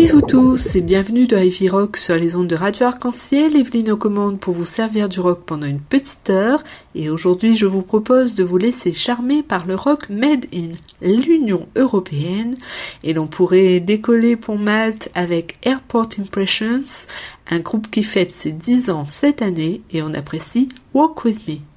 Salut tous et bienvenue dans Ivy Rock sur les ondes de Radio Arc-en-Ciel. Evelyne aux commandes pour vous servir du rock pendant une petite heure. Et aujourd'hui, je vous propose de vous laisser charmer par le rock made in l'Union Européenne. Et l'on pourrait décoller pour Malte avec Airport Impressions, un groupe qui fête ses 10 ans cette année et on apprécie Walk With Me.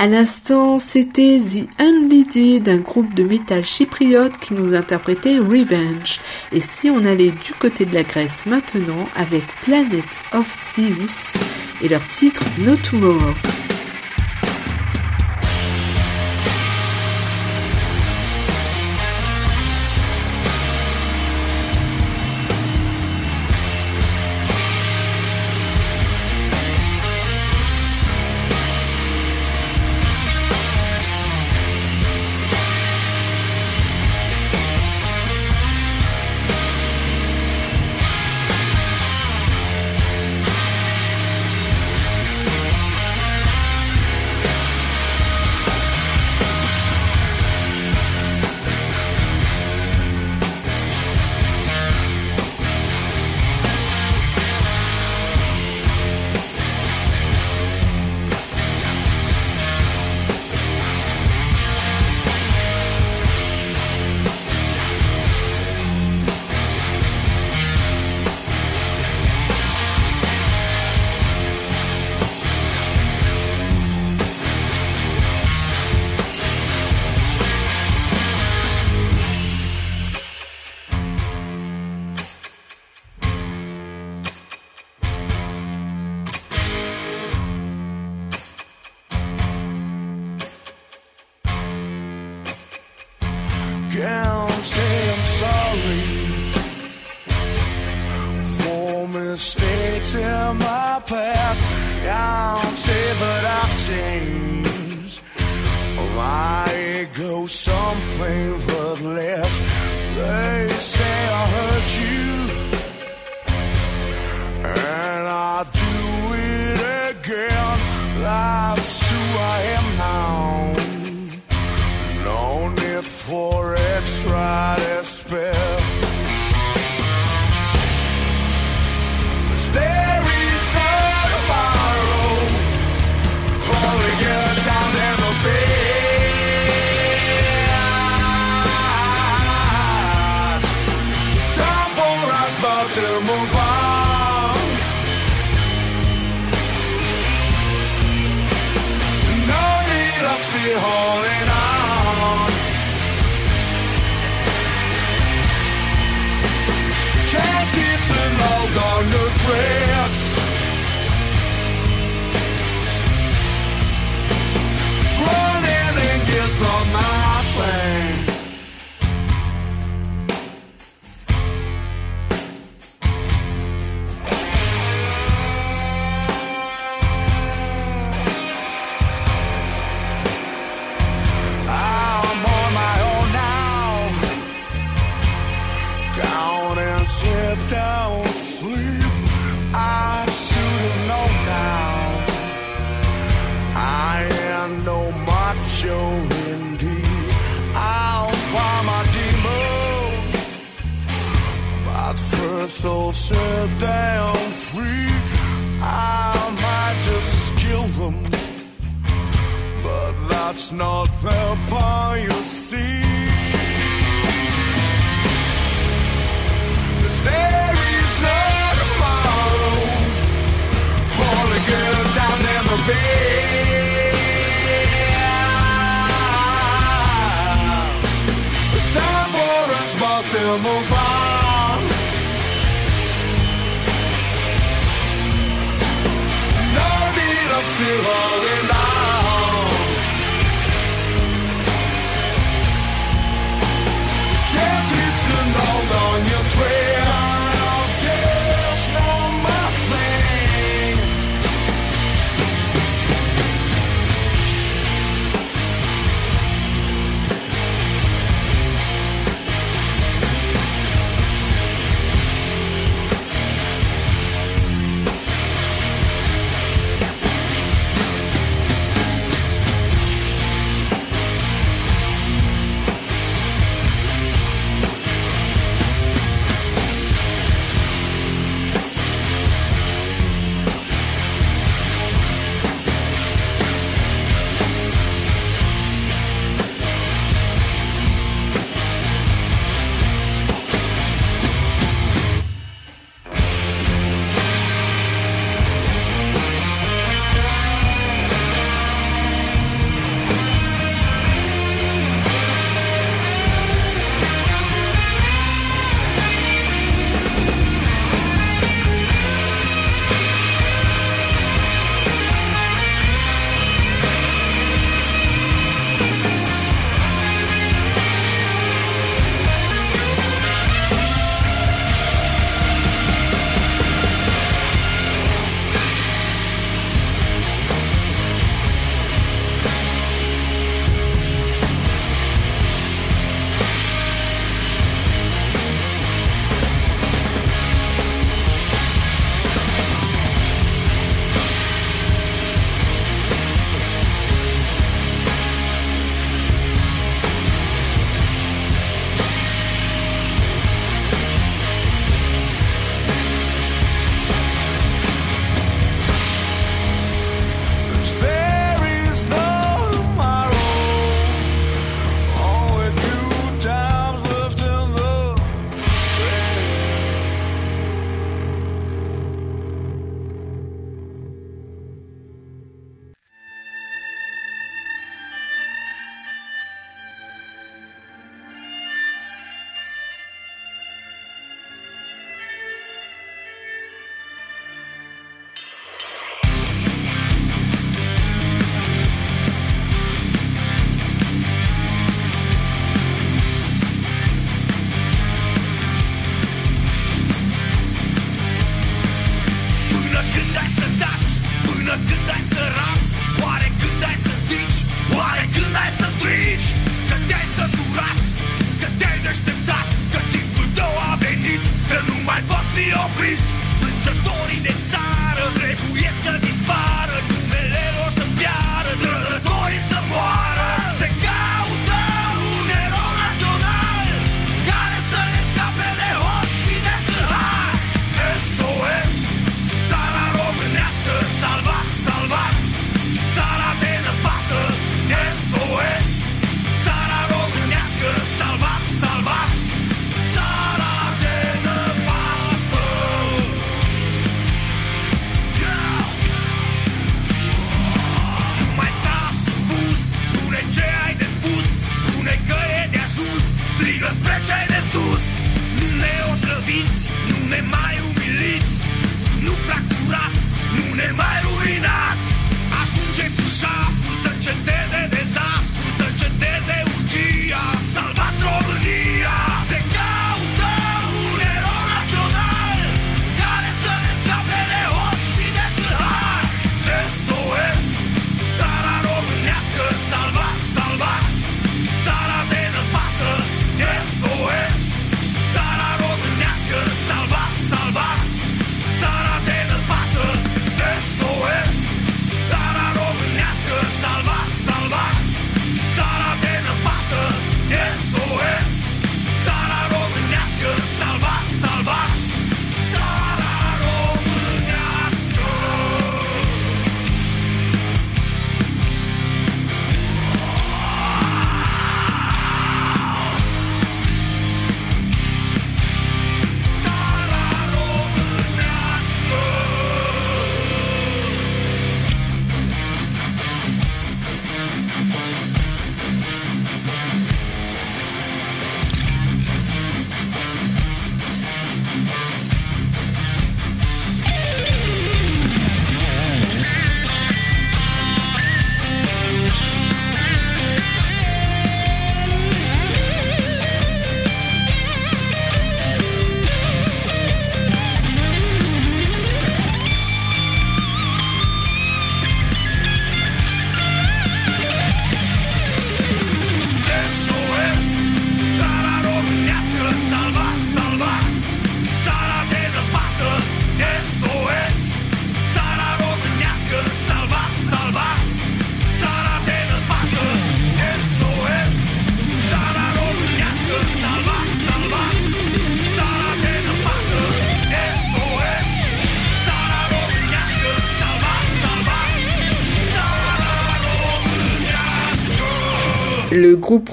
À l'instant, c'était The Unleaded, un groupe de métal chypriote qui nous interprétait Revenge. Et si on allait du côté de la Grèce maintenant avec Planet of Zeus et leur titre No Tomorrow. can say I'm sorry for mistakes in my past. I'll say that I've changed. My ego, something that less. They say I hurt you. not set free. I might just kill them, but that's not their policy. Cause there is no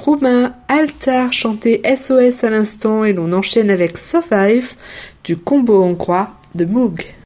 roumain Altar chantait SOS à l'instant et l'on enchaîne avec Survive du combo hongrois de Moog.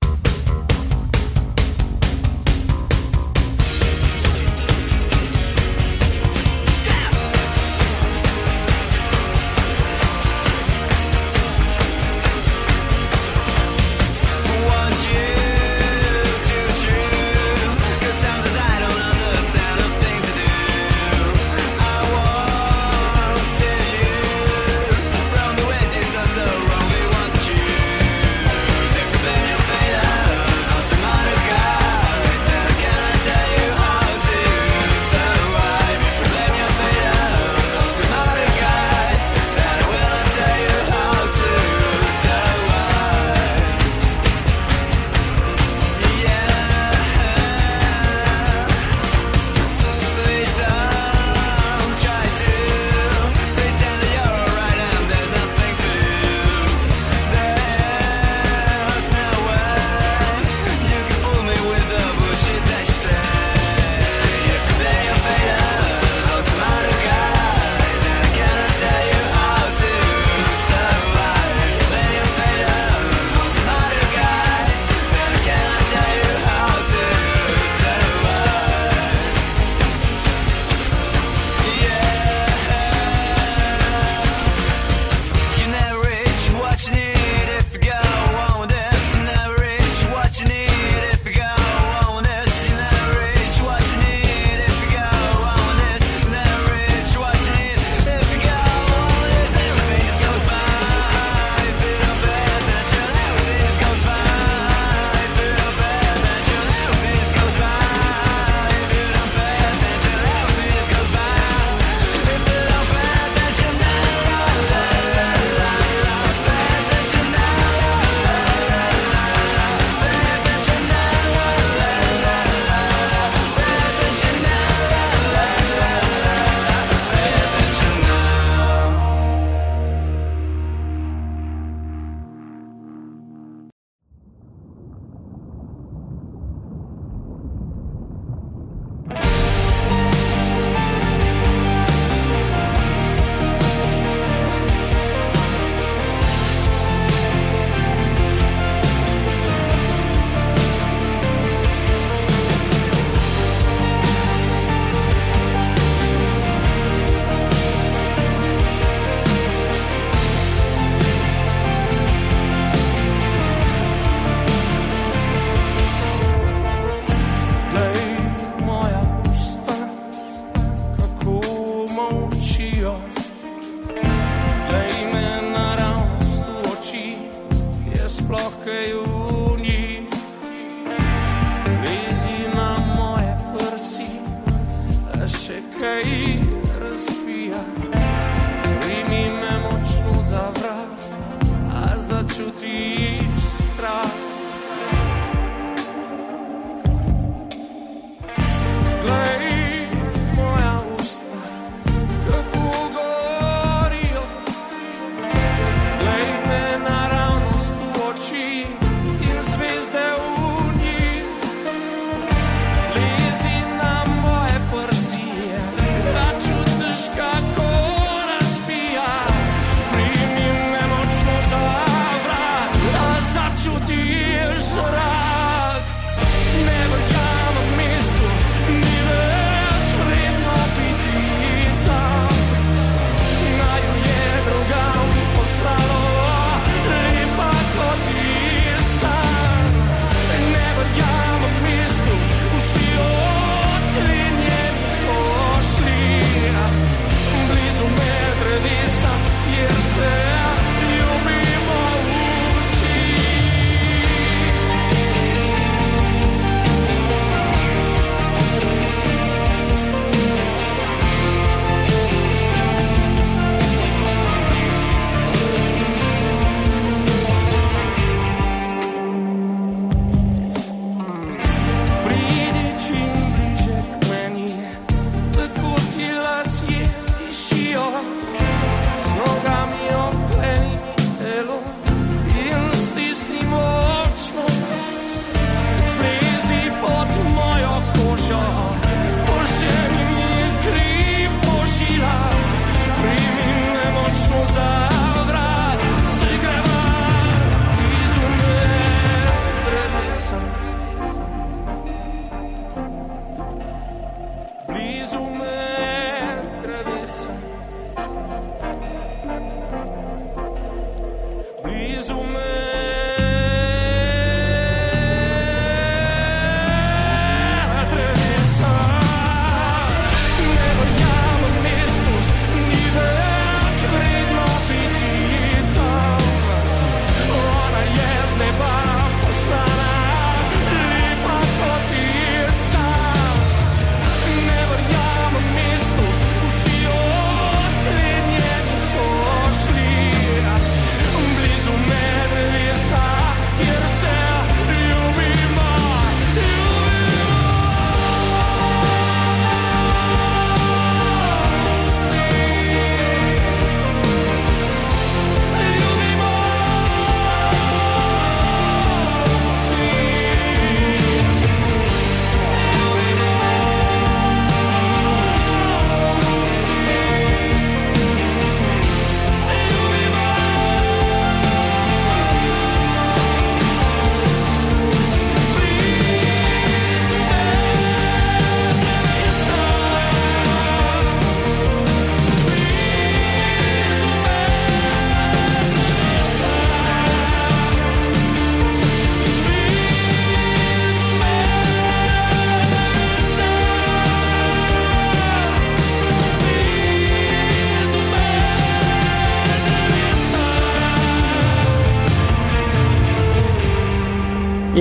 tears that I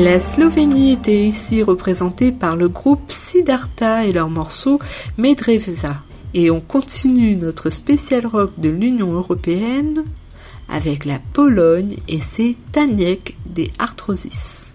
La Slovénie était ici représentée par le groupe Siddhartha et leur morceau Medrevza. Et on continue notre spécial rock de l'Union européenne avec la Pologne et ses Taniek des Arthrosis.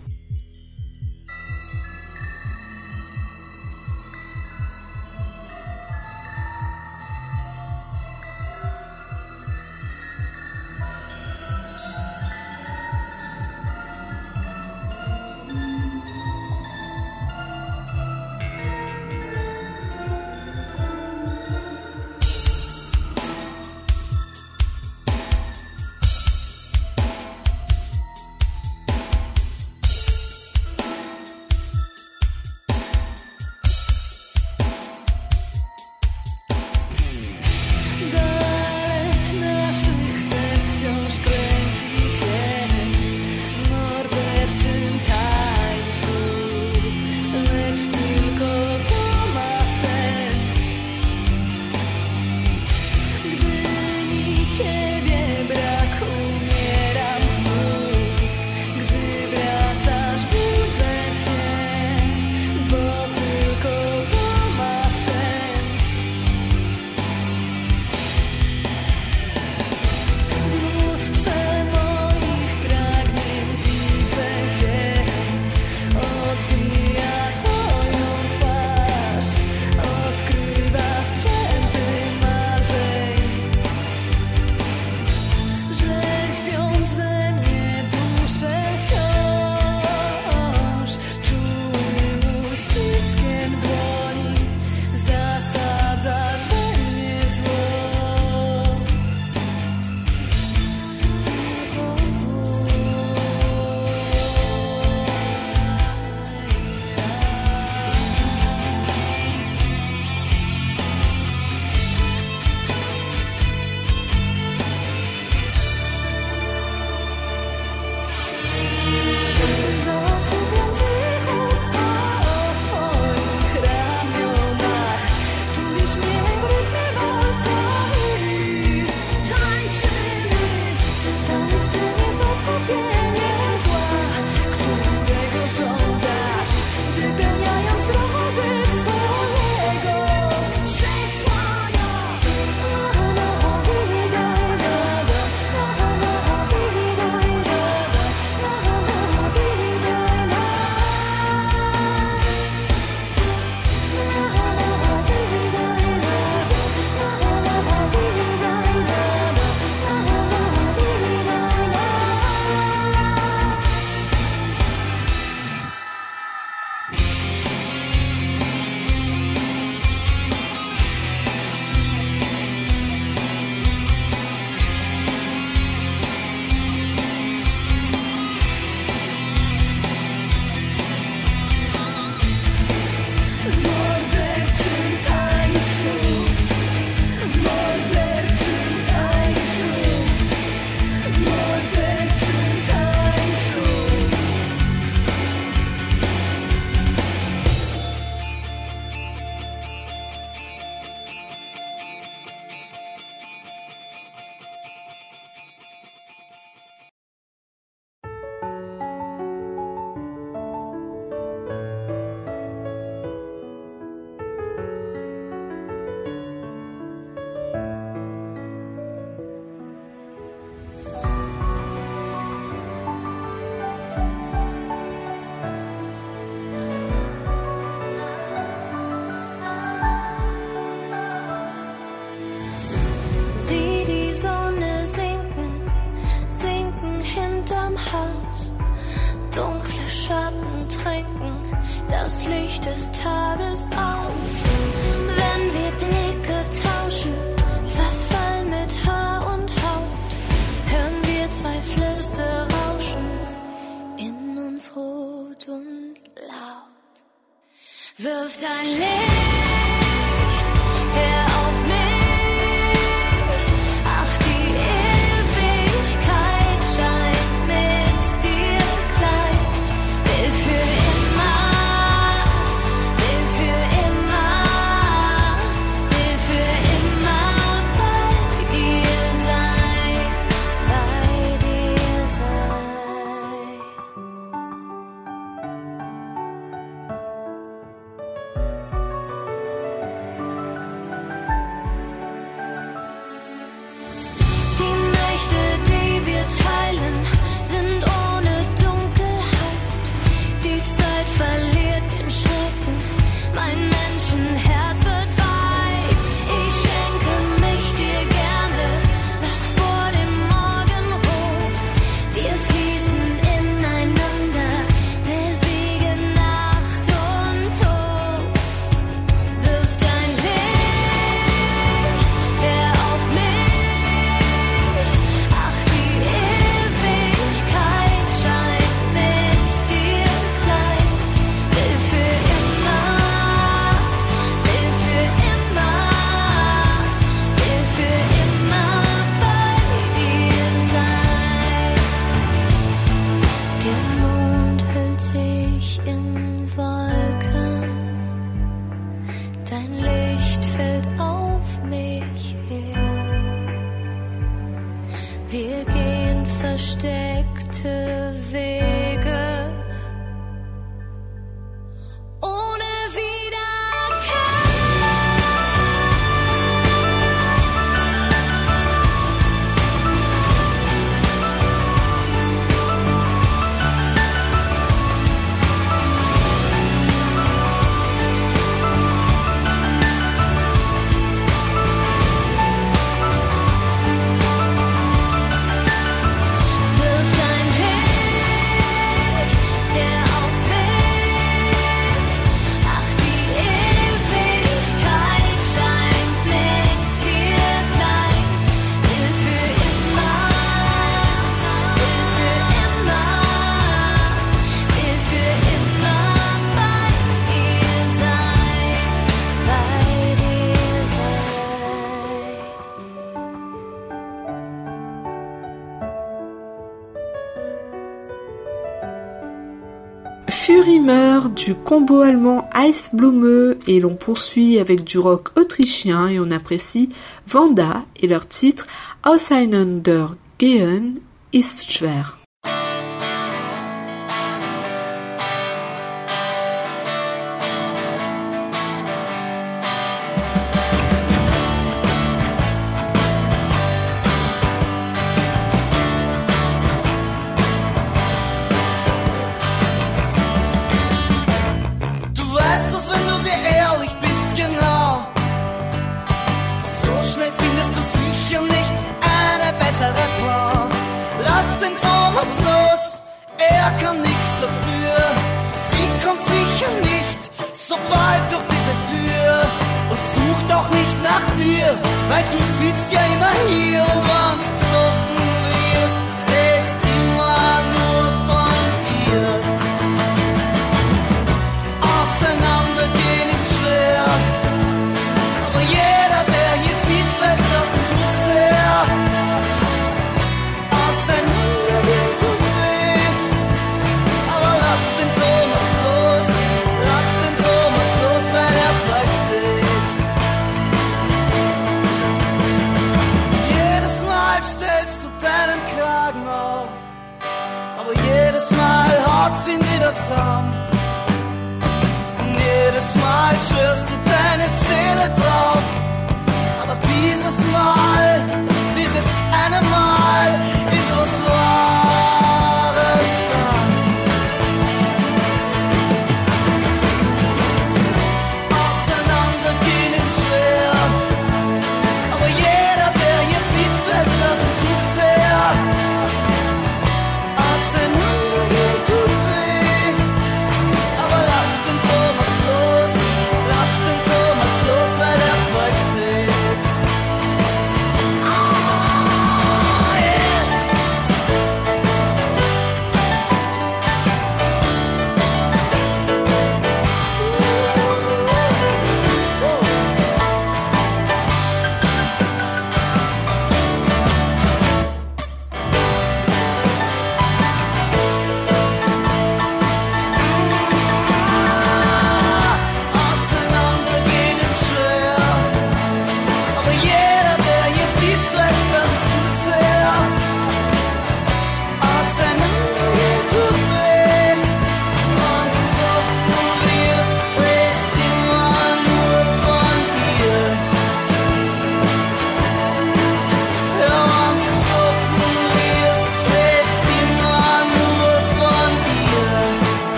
du combo allemand Ice Blume et l'on poursuit avec du rock autrichien et on apprécie Vanda et leur titre Auseinander gehen ist schwer.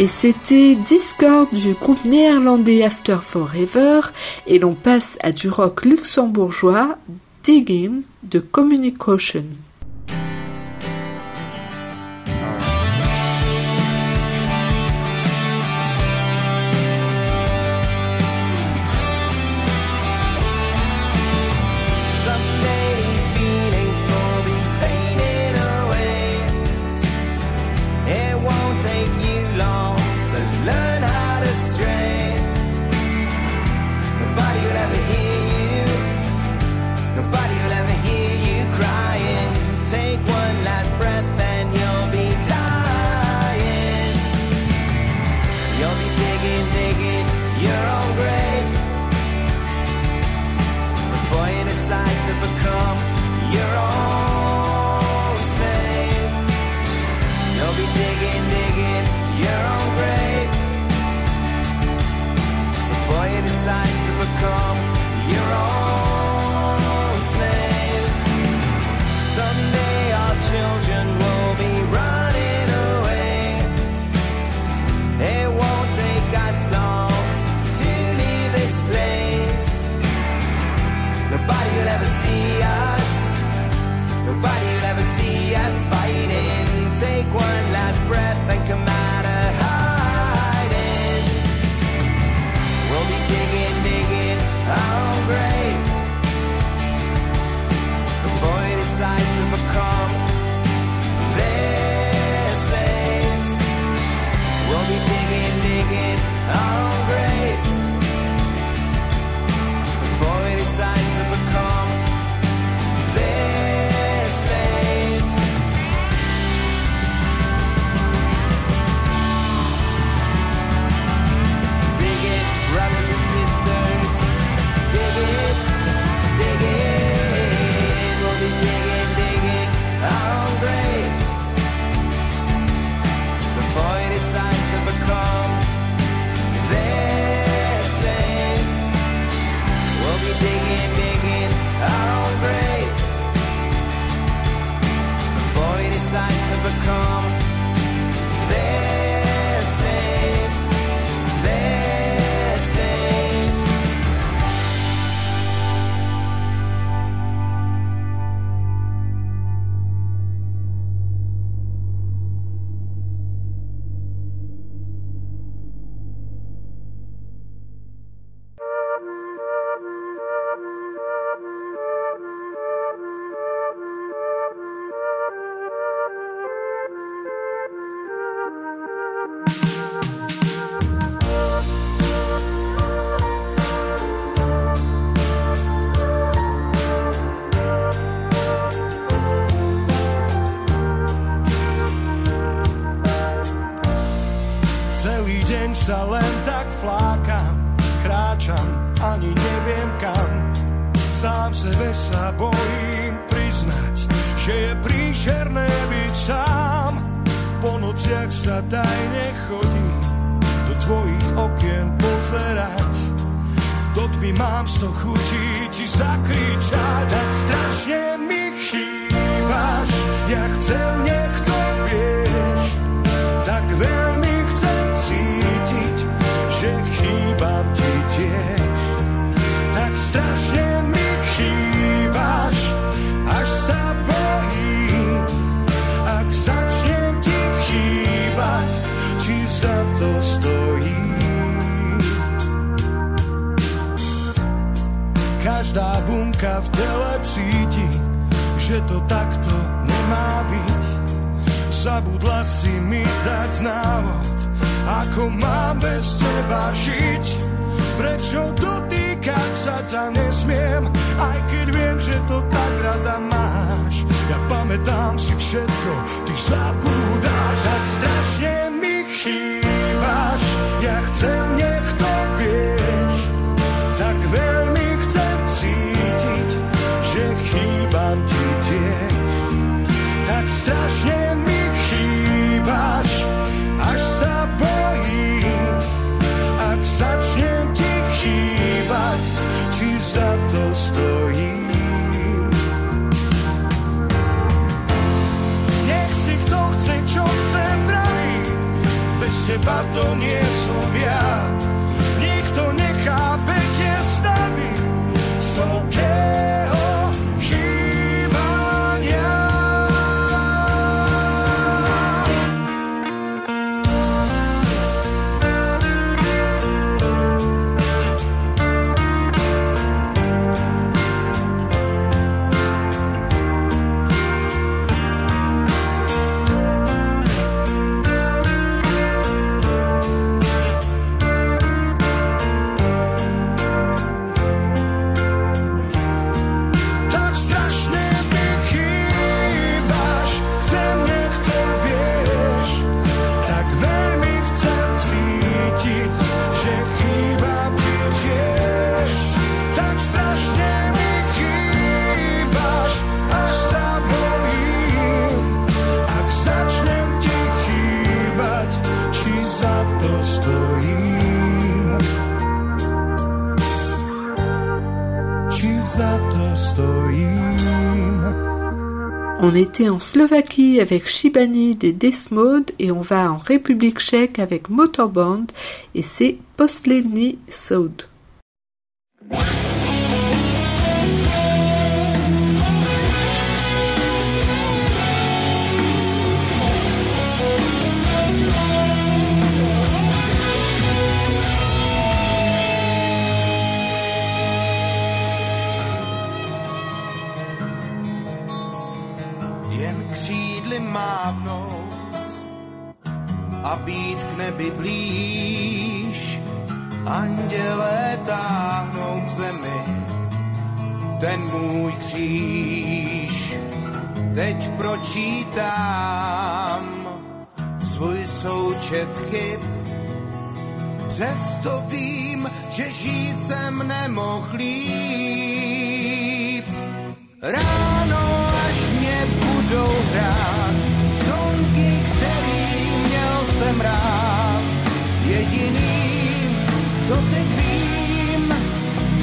Et c'était Discord du groupe néerlandais After Forever. Et l'on passe à du rock luxembourgeois, Digging de Communication. radia a smiem Aj keď viem, že to tak rada máš Ja pamätám si všetko, ty zabúdáš Tak strašne mi chýbaš Ja chcem, nech to fatto niente. On était en Slovaquie avec Shibani des Desmod et on va en République tchèque avec Motorband et c'est Posledny Soud. A být k nebi blíž. Andělé táhnou k zemi ten můj kříž. Teď pročítám svůj součet chyb, přesto vím, že žít jsem nemohl líp. Ráno, jsem rád. Jediný, co teď vím,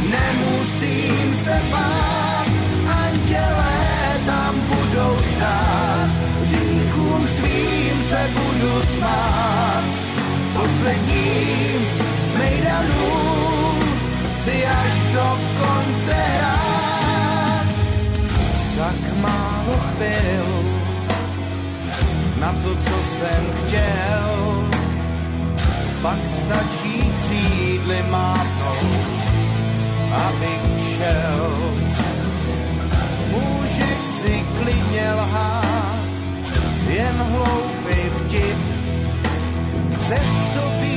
nemusím se bát. Andělé tam budou stát, říkům svým se budu smát. Posledním z mejdanů chci až do konce hrát tak málo chvil na to, co jsem. Pak stačí křídly mávnout, abych šel. Můžeš si klidně lhát, jen hloupý vtip. Přesto vím,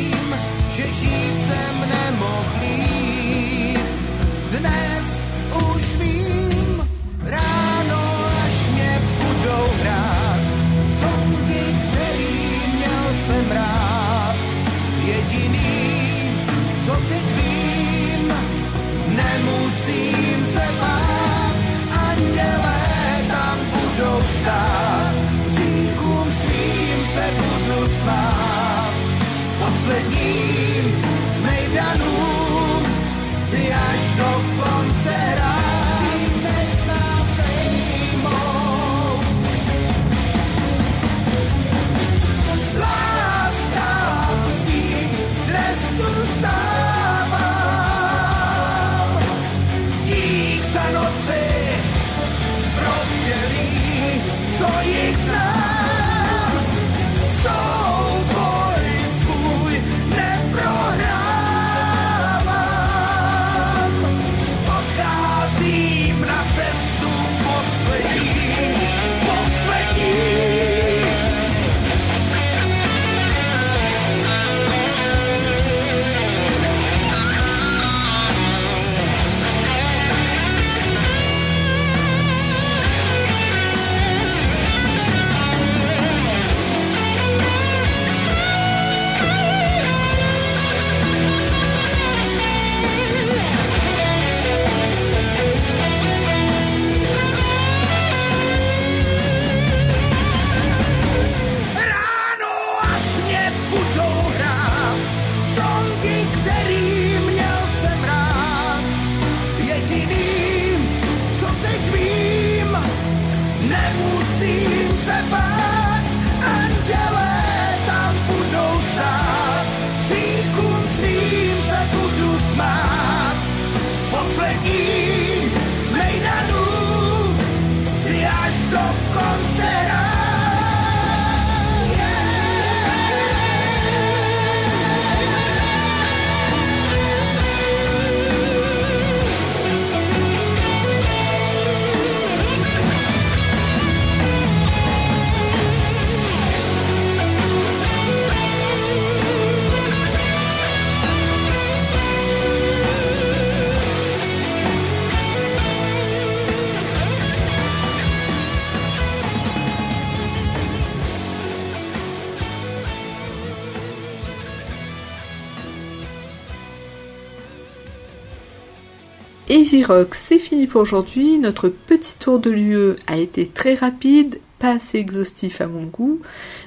Rock, c'est fini pour aujourd'hui. Notre petit tour de l'UE a été très rapide, pas assez exhaustif à mon goût,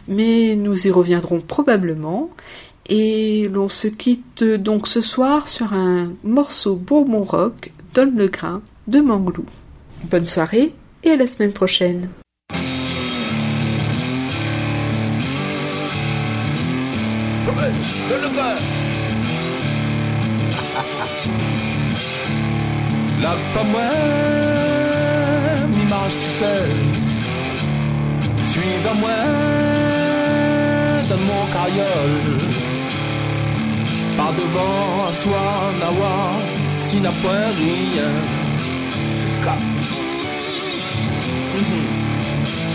mais nous y reviendrons probablement. Et l'on se quitte donc ce soir sur un morceau Bourbon Rock, Donne le grain, de Manglou. Bonne soirée et à la semaine prochaine. Là, pas moi, m'image tu sais. Suivez moi dans mon carriole. Par devant, à soi, nawa, si n'a point rien. Ska. Mhm.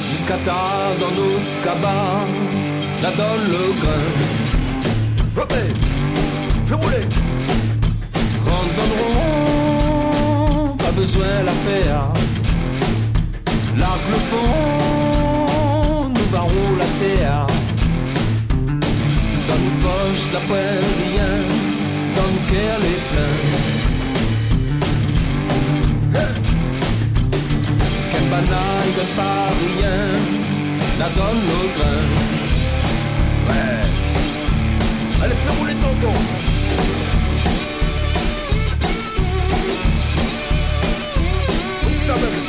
Jusqu'à tard dans nos cabanes, là donne le grain. Fais rouler. Rentre dans besoin la faire. L'arc le fond, nous varons la terre. Dans nos poches, d'après rien, dans nos cœurs les pleins. Quel banal, donne pas rien, la donne le grain. Ouais. Allez, fais rouler tonton. Comme Thank you.